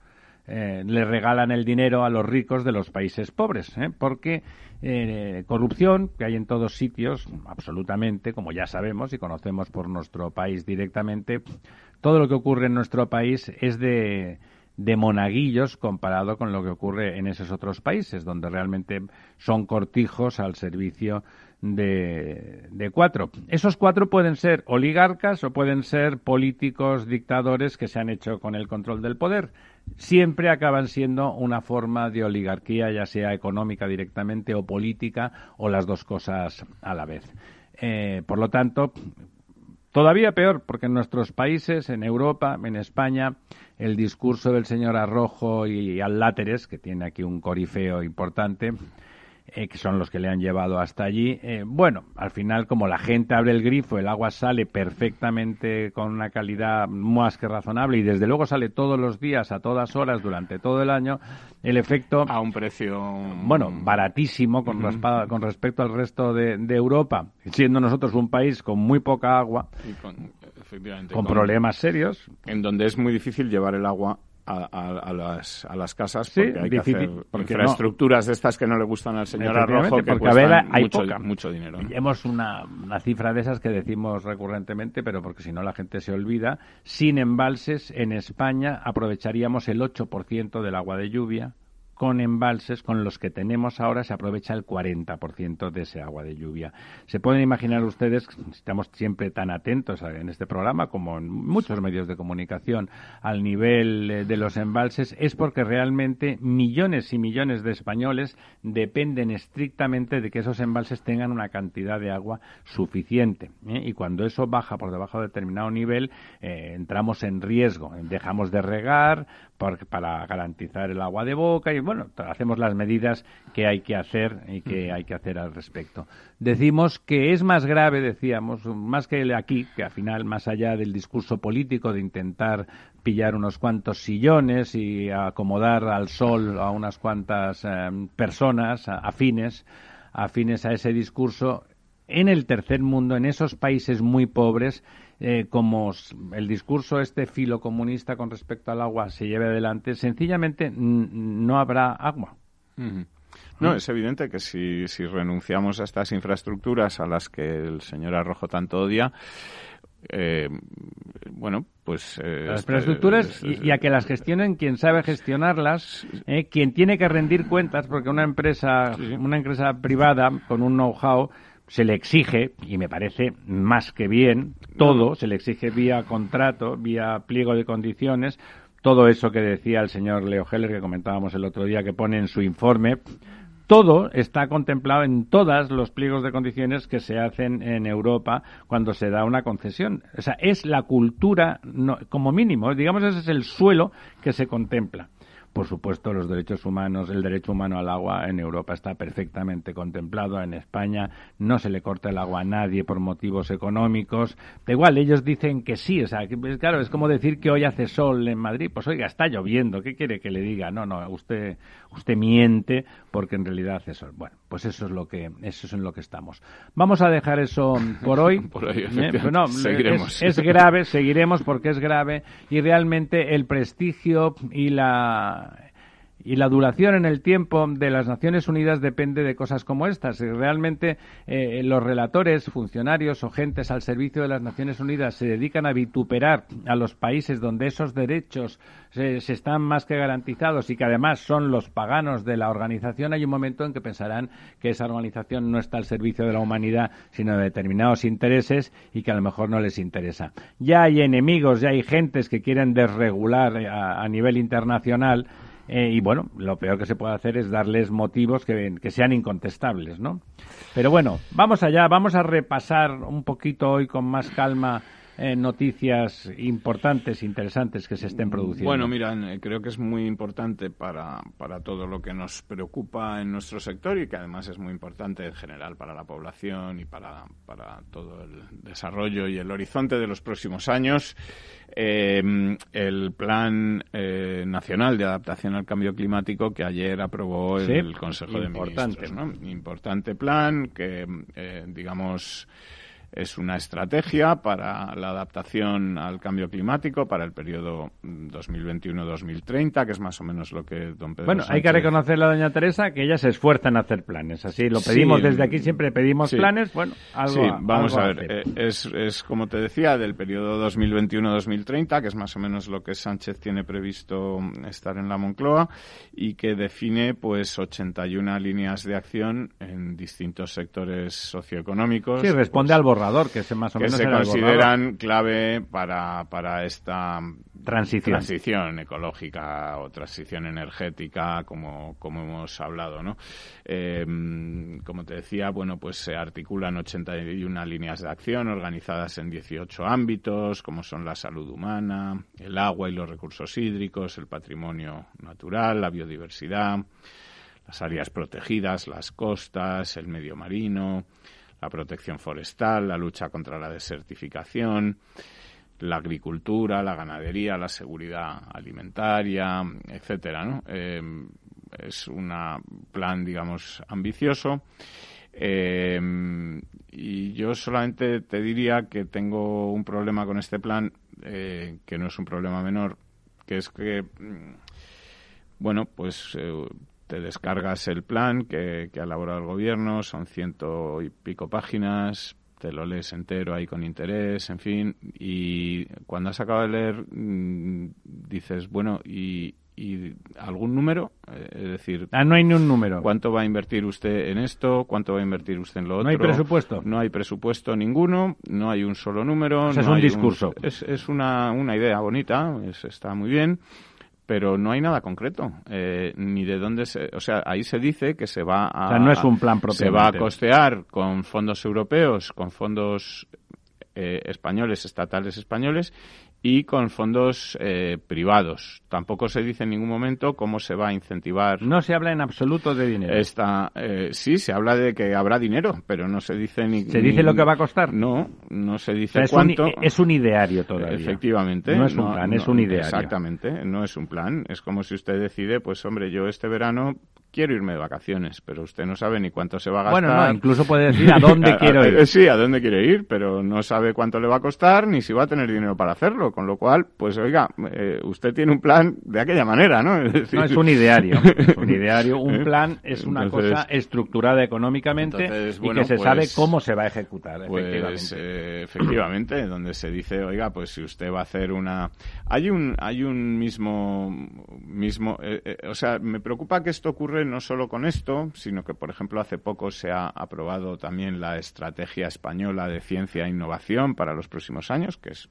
eh, le regalan el dinero a los ricos de los países pobres, porque corrupción que hay en todos sitios, absolutamente, como ya sabemos y conocemos por nuestro país directamente, todo lo que ocurre en nuestro país es de de monaguillos comparado con lo que ocurre en esos otros países, donde realmente son cortijos al servicio de, de, cuatro. Esos cuatro pueden ser oligarcas o pueden ser políticos dictadores que se han hecho con el control del poder. Siempre acaban siendo una forma de oligarquía, ya sea económica directamente o política, o las dos cosas a la vez. Eh, por lo tanto, todavía peor, porque en nuestros países, en Europa, en España, el discurso del señor Arrojo y Alláteres, que tiene aquí un corifeo importante, eh, que son los que le han llevado hasta allí. Eh, bueno, al final, como la gente abre el grifo, el agua sale perfectamente con una calidad más que razonable y desde luego sale todos los días, a todas horas, durante todo el año, el efecto... A un precio... Bueno, baratísimo con, con respecto al resto de, Europa, siendo nosotros un país con muy poca agua. con, problemas serios. En donde es muy difícil llevar el agua a, las, a las casas porque hay que hacer infraestructuras de estas que no le gustan al señor Arrojo que porque hay mucho, mucho dinero. Hemos una, una, cifra de esas que decimos recurrentemente, pero porque si no la gente se olvida. Sin embalses, en España aprovecharíamos el 8% del agua de lluvia con embalses con los que tenemos ahora se aprovecha el 40% de ese agua de lluvia. Se pueden imaginar ustedes, estamos siempre tan atentos en este programa como en muchos medios de comunicación al nivel eh, de los embalses, es porque realmente millones y millones de españoles dependen estrictamente de que esos embalses tengan una cantidad de agua suficiente. ¿eh? Y cuando eso baja por debajo de determinado nivel, eh, entramos en riesgo. Dejamos de regar, para garantizar el agua de boca bueno, hacemos las medidas que hay que hacer y que hay que hacer al respecto. Decimos que es más grave, decíamos, más que aquí, que al final, más allá del discurso político de intentar pillar unos cuantos sillones y acomodar al sol a unas cuantas eh, personas afines, afines a ese discurso, en el tercer mundo, en esos países muy pobres, eh, como el discurso este filo comunista con respecto al agua se lleve adelante, sencillamente no habrá agua. No, es evidente que si, si renunciamos a estas infraestructuras a las que el señor Arrojo tanto odia, eh, bueno, pues... Eh, las infraestructuras y, a que las gestionen quien sabe gestionarlas, eh, quien tiene que rendir cuentas, porque una empresa, una empresa privada con un know-how se le exige, y me parece más que bien, todo, se le exige vía contrato, vía pliego de condiciones, todo eso que decía el señor Leo Heller, que comentábamos el otro día, que pone en su informe, todo está contemplado en todos los pliegos de condiciones que se hacen en Europa cuando se da una concesión. O sea, es la cultura, como mínimo, digamos, ese es el suelo que se contempla. Por supuesto, los derechos humanos, el derecho humano al agua en Europa está perfectamente contemplado. En España no se le corta el agua a nadie por motivos económicos. Da igual, ellos dicen que sí. O sea, que, pues, claro, es como decir que hoy hace sol en Madrid. Pues oiga, está lloviendo. ¿Qué quiere que le diga? No, no, usted, usted miente porque en realidad sol. Bueno, pues eso es lo que, eso es en lo que estamos. Vamos a dejar eso por hoy. por hoy, ¿Eh? seguiremos. es grave, seguiremos porque es grave y realmente el prestigio y la Y la duración en el tiempo de las Naciones Unidas depende de cosas como estas. Si realmente eh, los relatores, funcionarios o gentes al servicio de las Naciones Unidas se dedican a vituperar a los países donde esos derechos se, están más que garantizados y que además son los paganos de la organización, hay un momento en que pensarán que esa organización no está al servicio de la humanidad, sino de determinados intereses y que a lo mejor no les interesa. Ya hay enemigos, ya hay gentes que quieren desregular eh, a, nivel internacional. Eh, y bueno, lo peor que se puede hacer es darles motivos que, que, sean incontestables, ¿no? Pero bueno, vamos allá, vamos a repasar un poquito hoy con más calma eh, noticias importantes, interesantes que se estén produciendo? Bueno, mira, eh, creo que es muy importante para, para todo lo que nos preocupa en nuestro sector y que además es muy importante en general para la población y para, para todo el desarrollo y el horizonte de los próximos años. Eh, el Plan Nacional de Adaptación al Cambio Climático que ayer aprobó el, Consejo de Ministros. ¿no? Importante plan que, digamos, es una estrategia para la adaptación al cambio climático para el periodo 2021-2030, que es más o menos lo que don Pedro Bueno, hay que reconocerle a doña Teresa que ella se esfuerza en hacer planes. Así lo pedimos desde aquí, siempre pedimos planes. Bueno, algo. Sí, vamos a ver. Eh, es, es, como te decía, del periodo 2021-2030, que es más o menos lo que Sánchez tiene previsto estar en la Moncloa y que define pues 81 líneas de acción en distintos sectores socioeconómicos. Sí, responde pues al borrador que se más o menos se consideran clave para, para esta transición. transición ecológica o transición energética, como, como hemos hablado, ¿no? Eh, como te decía, bueno, pues se articulan 81 líneas de acción organizadas en 18 ámbitos, como son la salud humana, el agua y los recursos hídricos, el patrimonio natural, la biodiversidad, las áreas protegidas, las costas, el medio marino, la protección forestal, la lucha contra la desertificación, la agricultura, la ganadería, la seguridad alimentaria, etcétera, ¿no? Em, es un plan, digamos, ambicioso. Em, y yo solamente te diría que tengo un problema con este plan, eh, que no es un problema menor, que es que, mm, bueno, pues eh, te descargas el plan que, ha elaborado el gobierno, son ciento y pico páginas, te lo lees entero ahí con interés, en fin, y cuando has acabado de leer mm, dices, bueno, y, algún número, eh, es decir, ah, no hay ni un número. ¿Cuánto va a invertir usted en esto? ¿Cuánto va a invertir usted en lo otro? No hay presupuesto. No hay presupuesto ninguno, no hay un solo número. es un discurso. es, es una, una idea bonita, está muy bien pero no hay nada concreto. Eh, ni de dónde se o sea ahí se dice que se va a o sea, no es un plan se va a costear con fondos europeos con fondos eh, españoles estatales españoles y con fondos eh, privados. Tampoco se dice en ningún momento cómo se va a incentivar. No se habla en absoluto de dinero. Esta, eh, sí, se habla de que habrá dinero, pero no se dice ni. ¿Se dice lo que va a costar? No, no se dice es cuánto. Un, es un ideario todavía. Efectivamente. No es un plan, es un ideario. Exactamente, no es un plan. Es como si usted decide, pues hombre, yo este verano quiero irme de vacaciones, pero usted no sabe ni cuánto se va a gastar. Bueno, no, incluso puede decir a dónde quiero ir. Sí, a dónde quiere ir, pero no sabe cuánto le va a costar ni si va a tener dinero para hacerlo. Con lo cual, pues oiga, eh, usted tiene un plan de aquella manera, ¿no? Es no, es un ideario. un ideario. Un ¿Eh? plan es una cosa estructurada económicamente y que se sabe pues cómo se va a ejecutar. Pues, efectivamente. Eh, efectivamente, donde se dice, oiga, pues si usted va a hacer una... Hay un, hay un mismo... mismo o sea, me preocupa que esto ocurre no solo con esto, sino que, por ejemplo, hace poco se ha aprobado también la Estrategia Española de Ciencia e Innovación para los próximos años, que es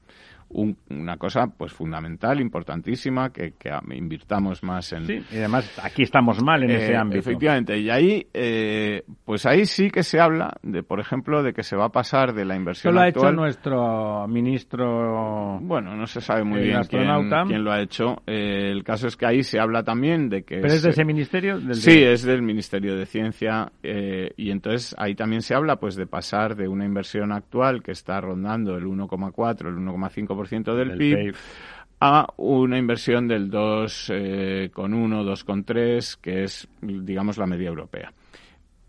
una cosa pues fundamental, importantísima, que, que, invirtamos más en... Sí, y además aquí estamos mal en ese eh, ámbito. Efectivamente, y ahí, eh, pues ahí sí que se habla, de por ejemplo, de que se va a pasar de la inversión Esto lo ha hecho nuestro ministro... Bueno, no se sabe muy bien quién, lo ha hecho. Eh, el caso es que ahí se habla también de que... ¿Pero es, de ese ministerio? sí, es del Ministerio de Ciencia, y entonces ahí también se habla pues de pasar de una inversión actual que está rondando el 1,4, el 1,5% del, PIB, a una inversión del 2,1, 2,3, eh, que es, digamos, la media europea.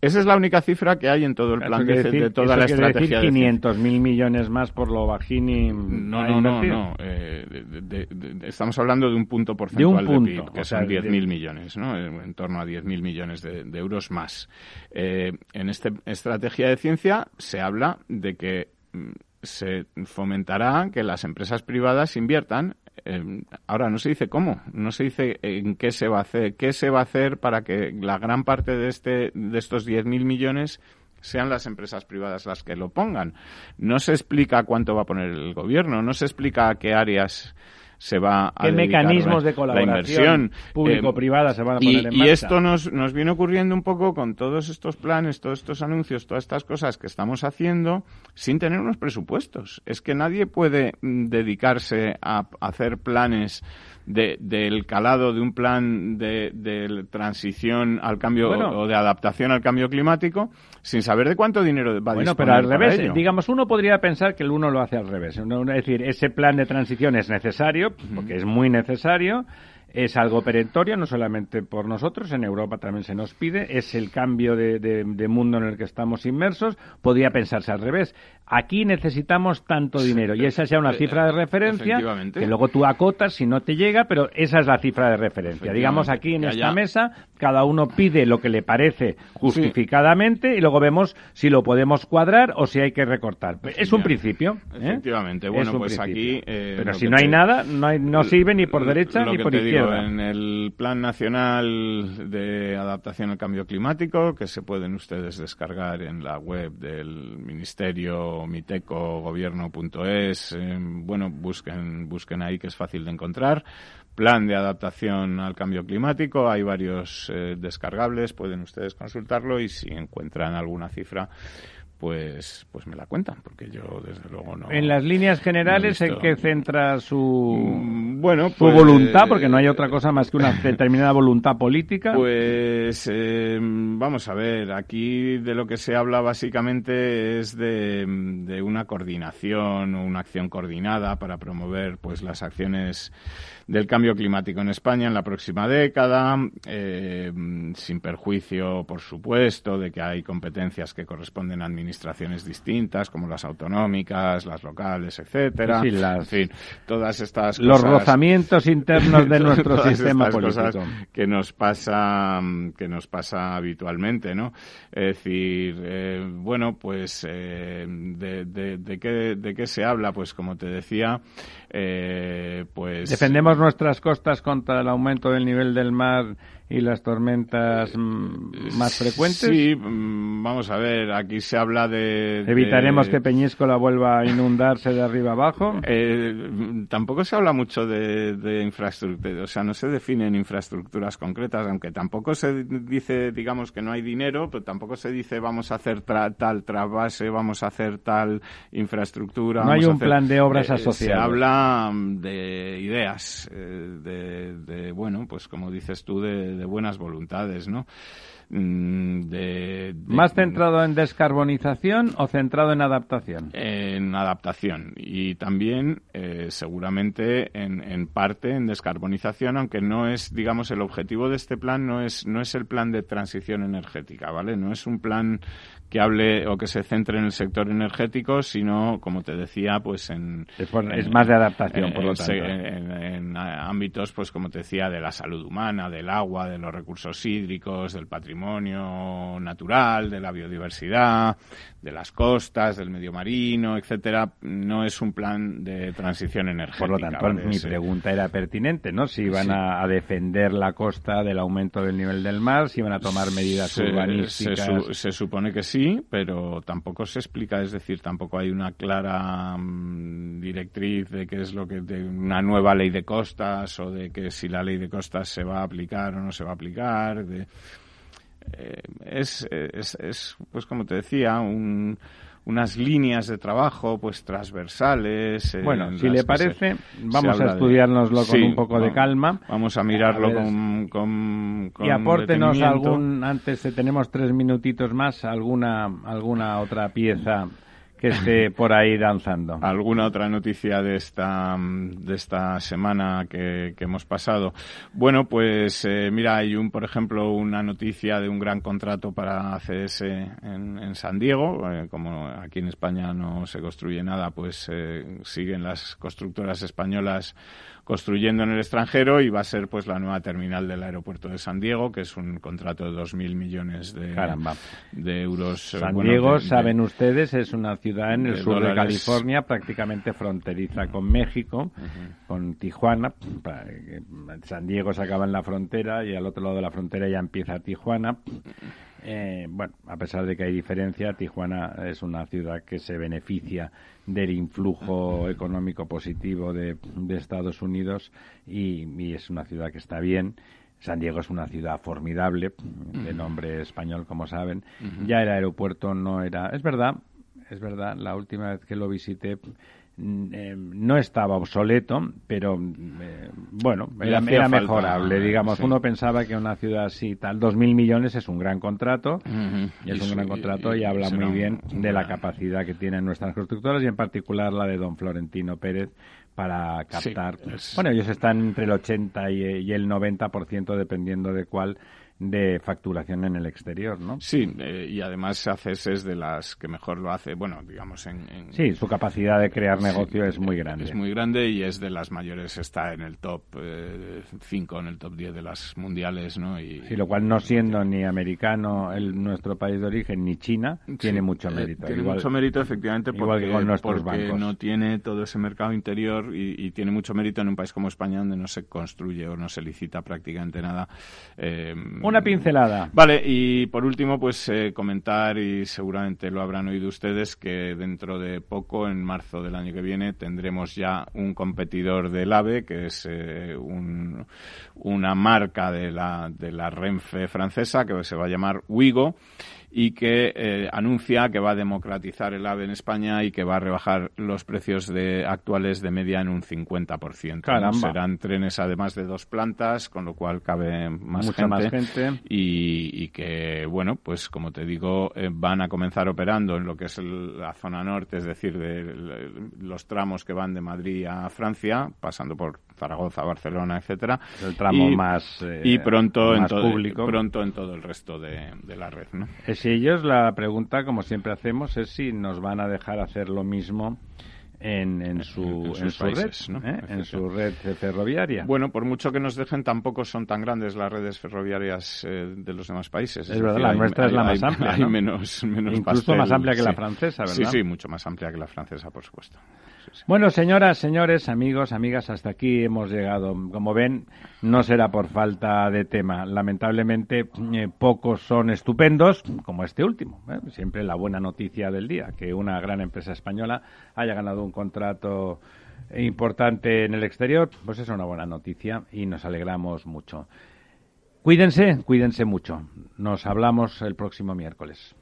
Esa es la única cifra que hay en todo el plan de, de, toda la estrategia. Decir 500 mil millones más por lo Bajini. No, no, no, no. Eh, estamos hablando de un punto porcentual de, un punto, PIB, que son 10 mil millones, ¿no? En torno a 10 mil millones de, euros más. Eh, en esta estrategia de ciencia se habla de que mm, se fomentará que las empresas privadas inviertan Em, ahora no se dice cómo, no se dice en qué se va a hacer, qué se va a hacer para que la gran parte de este de estos 10.000 millones sean las empresas privadas las que lo pongan. No se explica cuánto va a poner el gobierno, no se explica qué áreas se va a ¿Qué mecanismos de colaboración público-privada se van a poner y, en marcha? Y esto nos, nos viene ocurriendo un poco con todos estos planes, todos estos anuncios, todas estas cosas que estamos haciendo sin tener unos presupuestos. Es que nadie puede mm, dedicarse a hacer planes de, del calado de un plan de, transición al cambio o de adaptación al cambio climático sin saber de cuánto dinero va a Bueno, pero al revés, digamos, uno podría pensar que el uno lo hace al revés. Es decir, ese plan de transición es necesario, porque es muy necesario, es algo perentorio, no solamente por nosotros, en Europa también se nos pide, es el cambio de, mundo en el que estamos inmersos, podría pensarse al revés. Aquí necesitamos tanto dinero y esa sea una eh, cifra de referencia que luego tú acotas si no te llega, pero esa es la cifra de referencia. Digamos aquí en esta mesa, cada uno pide lo que le parece justificadamente y luego vemos si lo podemos cuadrar o si hay que recortar. Es un principio. ¿eh? Efectivamente. Bueno, pues aquí... Eh, pero si no hay nada, no, no sirve ni por derecha ni por izquierda en el Plan Nacional de Adaptación al Cambio Climático, que se pueden ustedes descargar en la web del Ministerio mitecogobierno.es. Eh, bueno, busquen, busquen ahí que es fácil de encontrar. Plan de adaptación al cambio climático, hay varios eh, descargables, pueden ustedes consultarlo y si encuentran alguna cifra pues pues me la cuentan porque yo desde luego no en las líneas generales en que centra su mm, bueno su voluntad porque no hay otra cosa más que una determinada voluntad política. Pues eh, vamos a ver aquí de lo que se habla básicamente es de, de una coordinación o una acción coordinada para promover pues las acciones del cambio climático en España en la próxima década, eh, sin perjuicio, por supuesto, de que hay competencias que corresponden a administraciones distintas, como las autonómicas, las locales, etcétera. en fin, todas estas Los rozamientos internos de nuestro sistema político. que nos pasa, que nos pasa habitualmente, ¿no? Es decir, eh, bueno, pues, eh, de, de, de, qué, ¿de qué se habla? Pues, como te decía, eh, pues defendemos nuestras costas contra el aumento del nivel del mar y las tormentas mm, más frecuentes? Sí, mm, vamos a ver, aquí se habla de... ¿Evitaremos que Peñíscola vuelva a inundarse de arriba abajo? Eh, tampoco se habla mucho de, de infraestructura, o sea, no se definen infraestructuras concretas, aunque tampoco se dice, digamos, que no hay dinero, pero tampoco se dice vamos a hacer tal trasvase, vamos a hacer tal infraestructura. No hay un plan de obras asociadas. Se habla mm, de ideas, eh, de, de, bueno, pues como dices tú, de de buenas voluntades, ¿no? Mm, ¿Más centrado en descarbonización o centrado en adaptación? En adaptación y también eh, seguramente en, en, parte en descarbonización, aunque no es, digamos, el objetivo de este plan no es, no es el plan de transición energética, ¿vale? No es un plan que hable o que se centre en el sector energético, sino, como te decía, pues en... Es, más de adaptación, por lo tanto. En, ámbitos, pues como te decía, de la salud humana, del agua, de los recursos hídricos, del patrimonio natural, de la biodiversidad, de las costas, del medio marino, etcétera, no es un plan de transición energética. Por lo tanto, mi pregunta era pertinente, ¿no? Si van a, defender la costa del aumento del nivel del mar, si van a tomar medidas urbanísticas. se supone que sí sí, pero tampoco se explica, es decir, tampoco hay una clara mm, directriz de qué es lo que de una nueva ley de costas o de que si la ley de costas se va a aplicar o no se va a aplicar. De, eh, es, es, es, pues como te decía, un, unas líneas de trabajo pues transversales. Eh, bueno, si le parece, vamos a estudiárnoslo con un poco de calma. Vamos a mirarlo con, con, Y apórtenos algún, antes tenemos tres minutitos más, alguna, alguna otra pieza que esté por ahí danzando. ¿Alguna otra noticia de esta, de esta semana que, hemos pasado? Bueno, pues eh, mira, hay un, por ejemplo, una noticia de un gran contrato para CS en, en San Diego. Eh, como aquí en España no se construye nada, pues eh, siguen las constructoras españolas construyendo en el extranjero y va a ser pues la nueva terminal del aeropuerto de San Diego, que es un contrato de 2.000 millones de, de euros. Eh, San Diego, saben ustedes, es una ciudad en el sur de California, prácticamente fronteriza con México, con Tijuana. San Diego se acaba en la frontera y al otro lado de la frontera ya empieza Tijuana. Eh, bueno, a pesar de que hay diferencia, Tijuana es una ciudad que se beneficia del influjo económico positivo de, Estados Unidos y, es una ciudad que está bien. San Diego es una ciudad formidable, de nombre español, como saben. Ya el aeropuerto no era. Es verdad, es verdad, la última vez que lo visité Mm, eh, no estaba obsoleto, pero eh, bueno, era, mejorable. digamos, uno pensaba que una ciudad así, tal, dos mil millones es un gran contrato, y es un gran contrato y, habla muy bien de la capacidad que tienen nuestras constructoras y en particular la de don Florentino Pérez para captar. Bueno, ellos están entre el 80 y, y el 90% dependiendo de cuál de facturación en el exterior, ¿no? Sí, eh, y además ACES es de las que mejor lo hace, bueno, digamos en... sí, su capacidad de crear negocio es muy grande. Es muy grande y es de las mayores, está en el top 5, eh, en el top 10 de las mundiales, ¿no? Y, sí, lo cual no siendo ni americano el, nuestro país de origen ni China, tiene mucho eh, mérito. tiene mucho mérito, efectivamente, porque, porque no tiene todo ese mercado interior y, y, tiene mucho mérito en un país como España donde no se construye o no se licita prácticamente nada. Una pincelada. Vale, y por último, pues eh, comentar, y seguramente lo habrán oído ustedes, que dentro de poco, en marzo del año que viene, tendremos ya un competidor del AVE, que es eh, una marca de la, de la Renfe francesa, que se va a llamar Wigo y que eh, anuncia que va a democratizar el AVE en España y que va a rebajar los precios de, actuales de media en un 50%. Serán trenes además de dos plantas, con lo cual cabe más gente. Más gente. Y, que, bueno, pues como te digo, eh, van a comenzar operando en lo que es la zona norte, es decir, de los tramos que van de Madrid a Francia, pasando por Zaragoza, Barcelona, etcétera. El tramo más y eh, pronto en todo público. pronto en todo el resto de, la red, ¿no? Si ellos la pregunta, como siempre hacemos, es si nos van a dejar hacer lo mismo en, en, su, en, su red, ¿eh? en su red ferroviaria. Bueno, por mucho que nos dejen, tampoco son tan grandes las redes ferroviarias eh, de los demás países. Es, verdad, la nuestra es la más amplia. Hay menos, menos Incluso más amplia que la francesa, ¿verdad? Sí, sí, mucho más amplia que la francesa, por supuesto. Bueno, señoras, señores, amigos, amigas, hasta aquí hemos llegado. Como ven, no será por falta de tema. Lamentablemente, eh, pocos son estupendos, como este último. ¿eh? Siempre la buena noticia del día, que una gran empresa española haya ganado un contrato importante en el exterior, pues es una buena noticia y nos alegramos mucho. Cuídense, cuídense mucho. Nos hablamos el próximo miércoles.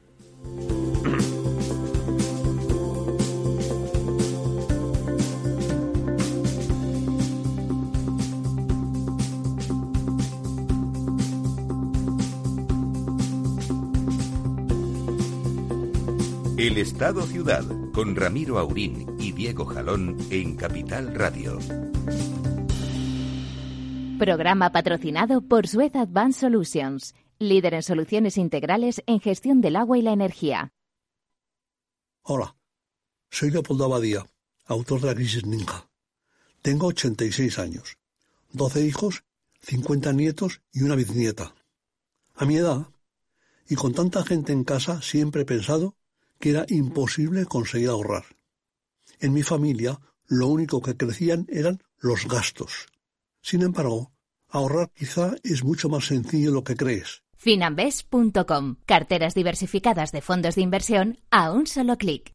El Estado Ciudad con Ramiro Aurín y Diego Jalón en Capital Radio. Programa patrocinado por Suez Advanced Solutions, líder en soluciones integrales en gestión del agua y la energía. Hola, soy Leopoldo Abadía, autor de La Crisis Ninja. Tengo 86 años, 12 hijos, 50 nietos y una bisnieta. A mi edad, y con tanta gente en casa, siempre he pensado que era imposible conseguir ahorrar. En mi familia lo único que crecían eran los gastos. Sin embargo, ahorrar quizá es mucho más sencillo de lo que crees. Finambes.com. Carteras diversificadas de fondos de inversión a un solo clic.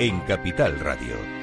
en Capital Radio.